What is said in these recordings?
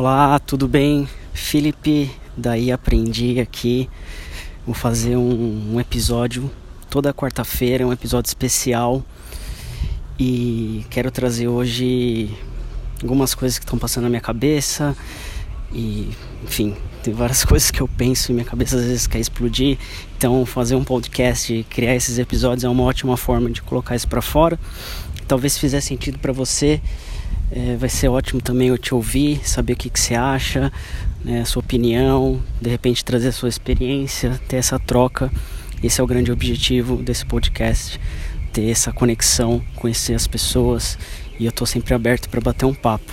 Olá, tudo bem? Felipe, daí aprendi aqui. Vou fazer um, um episódio toda quarta-feira, um episódio especial. E quero trazer hoje algumas coisas que estão passando na minha cabeça. E, enfim, tem várias coisas que eu penso e minha cabeça às vezes quer explodir. Então, fazer um podcast, criar esses episódios é uma ótima forma de colocar isso para fora. Talvez fizer sentido para você, é, vai ser ótimo também eu te ouvir, saber o que, que você acha, né, sua opinião, de repente trazer a sua experiência, ter essa troca. Esse é o grande objetivo desse podcast, ter essa conexão, conhecer as pessoas e eu estou sempre aberto para bater um papo.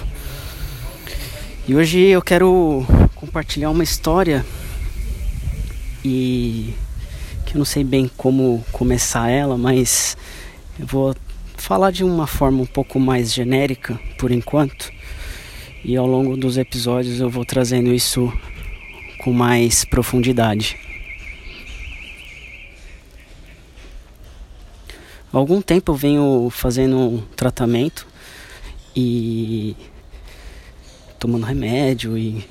E hoje eu quero compartilhar uma história e que eu não sei bem como começar ela, mas eu vou falar de uma forma um pouco mais genérica por enquanto. E ao longo dos episódios eu vou trazendo isso com mais profundidade. Há algum tempo eu venho fazendo um tratamento e tomando remédio e,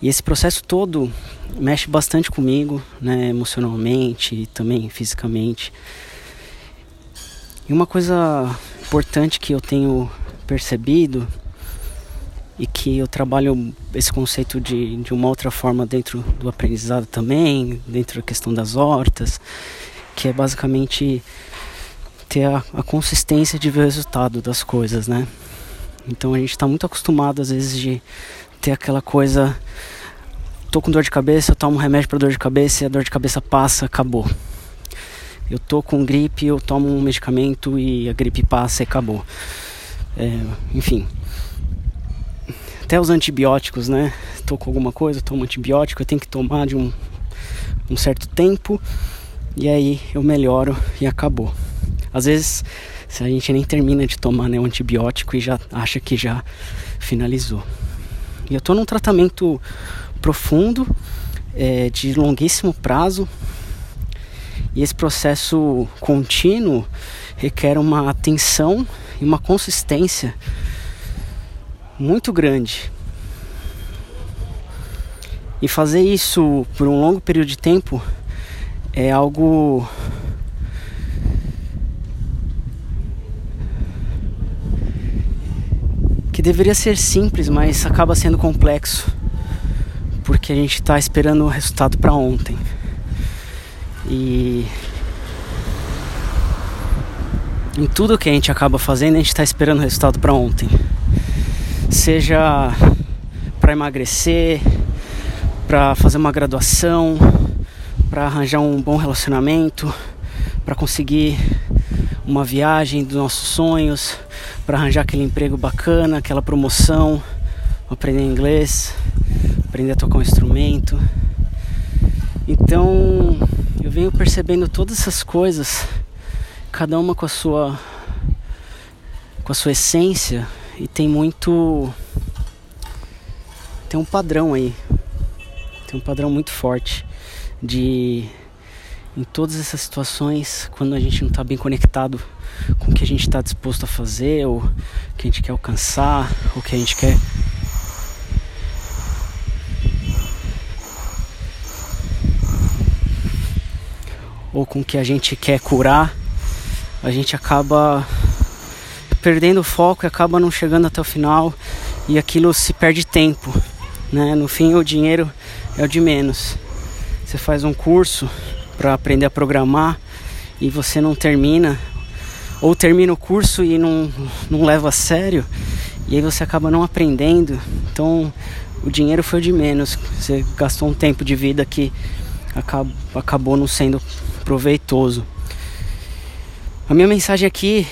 e esse processo todo mexe bastante comigo, né, emocionalmente e também fisicamente. E uma coisa importante que eu tenho percebido e que eu trabalho esse conceito de, de uma outra forma dentro do aprendizado também, dentro da questão das hortas, que é basicamente ter a, a consistência de ver o resultado das coisas, né? Então a gente está muito acostumado às vezes de ter aquela coisa, tô com dor de cabeça, eu tomo um remédio para dor de cabeça e a dor de cabeça passa, acabou eu tô com gripe, eu tomo um medicamento e a gripe passa e acabou. É, enfim. Até os antibióticos, né? Tô com alguma coisa, tomo antibiótico, eu tenho que tomar de um, um certo tempo e aí eu melhoro e acabou. Às vezes a gente nem termina de tomar né, o antibiótico e já acha que já finalizou. E eu tô num tratamento profundo, é, de longuíssimo prazo, e esse processo contínuo requer uma atenção e uma consistência muito grande. E fazer isso por um longo período de tempo é algo que deveria ser simples, mas acaba sendo complexo, porque a gente está esperando o resultado para ontem. E em tudo que a gente acaba fazendo, a gente está esperando o resultado para ontem. Seja para emagrecer, para fazer uma graduação, para arranjar um bom relacionamento, para conseguir uma viagem dos nossos sonhos, para arranjar aquele emprego bacana, aquela promoção, aprender inglês, aprender a tocar um instrumento. Então, eu venho percebendo todas essas coisas, cada uma com a sua com a sua essência e tem muito tem um padrão aí. Tem um padrão muito forte de em todas essas situações, quando a gente não está bem conectado com o que a gente está disposto a fazer, ou o que a gente quer alcançar, ou o que a gente quer ou com o que a gente quer curar, a gente acaba perdendo o foco e acaba não chegando até o final e aquilo se perde tempo, né? No fim o dinheiro é o de menos. Você faz um curso para aprender a programar e você não termina ou termina o curso e não, não leva a sério e aí você acaba não aprendendo. Então o dinheiro foi o de menos. Você gastou um tempo de vida que acabou, acabou não sendo proveitoso. A minha mensagem aqui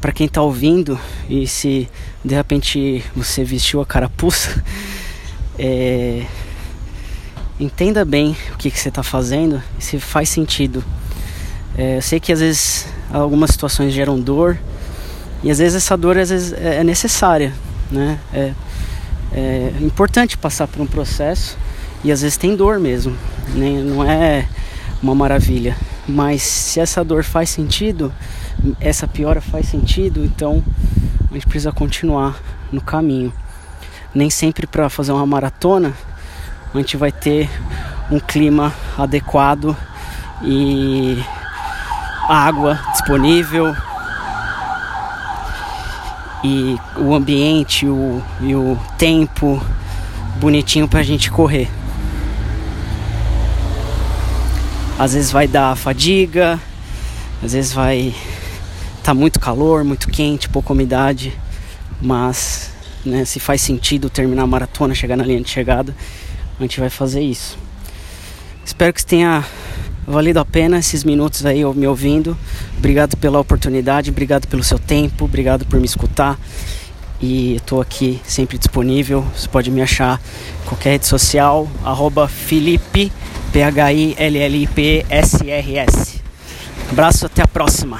para quem está ouvindo e se de repente você vestiu a carapuça, é, entenda bem o que, que você está fazendo e se faz sentido. É, eu sei que às vezes algumas situações geram dor e às vezes essa dor às vezes é, é necessária, né? É, é importante passar por um processo e às vezes tem dor mesmo, né? não é uma maravilha. Mas se essa dor faz sentido, essa piora faz sentido, então a gente precisa continuar no caminho. nem sempre para fazer uma maratona a gente vai ter um clima adequado e água disponível e o ambiente o, e o tempo bonitinho para a gente correr. Às vezes vai dar fadiga, às vezes vai tá muito calor, muito quente, pouca umidade, mas né, se faz sentido terminar a maratona, chegar na linha de chegada, a gente vai fazer isso. Espero que tenha valido a pena esses minutos aí me ouvindo. Obrigado pela oportunidade, obrigado pelo seu tempo, obrigado por me escutar. E estou aqui sempre disponível. Você pode me achar em qualquer rede social, arroba Felipe, P-H-I-L-L-I-P-S-R-S. Abraço, até a próxima.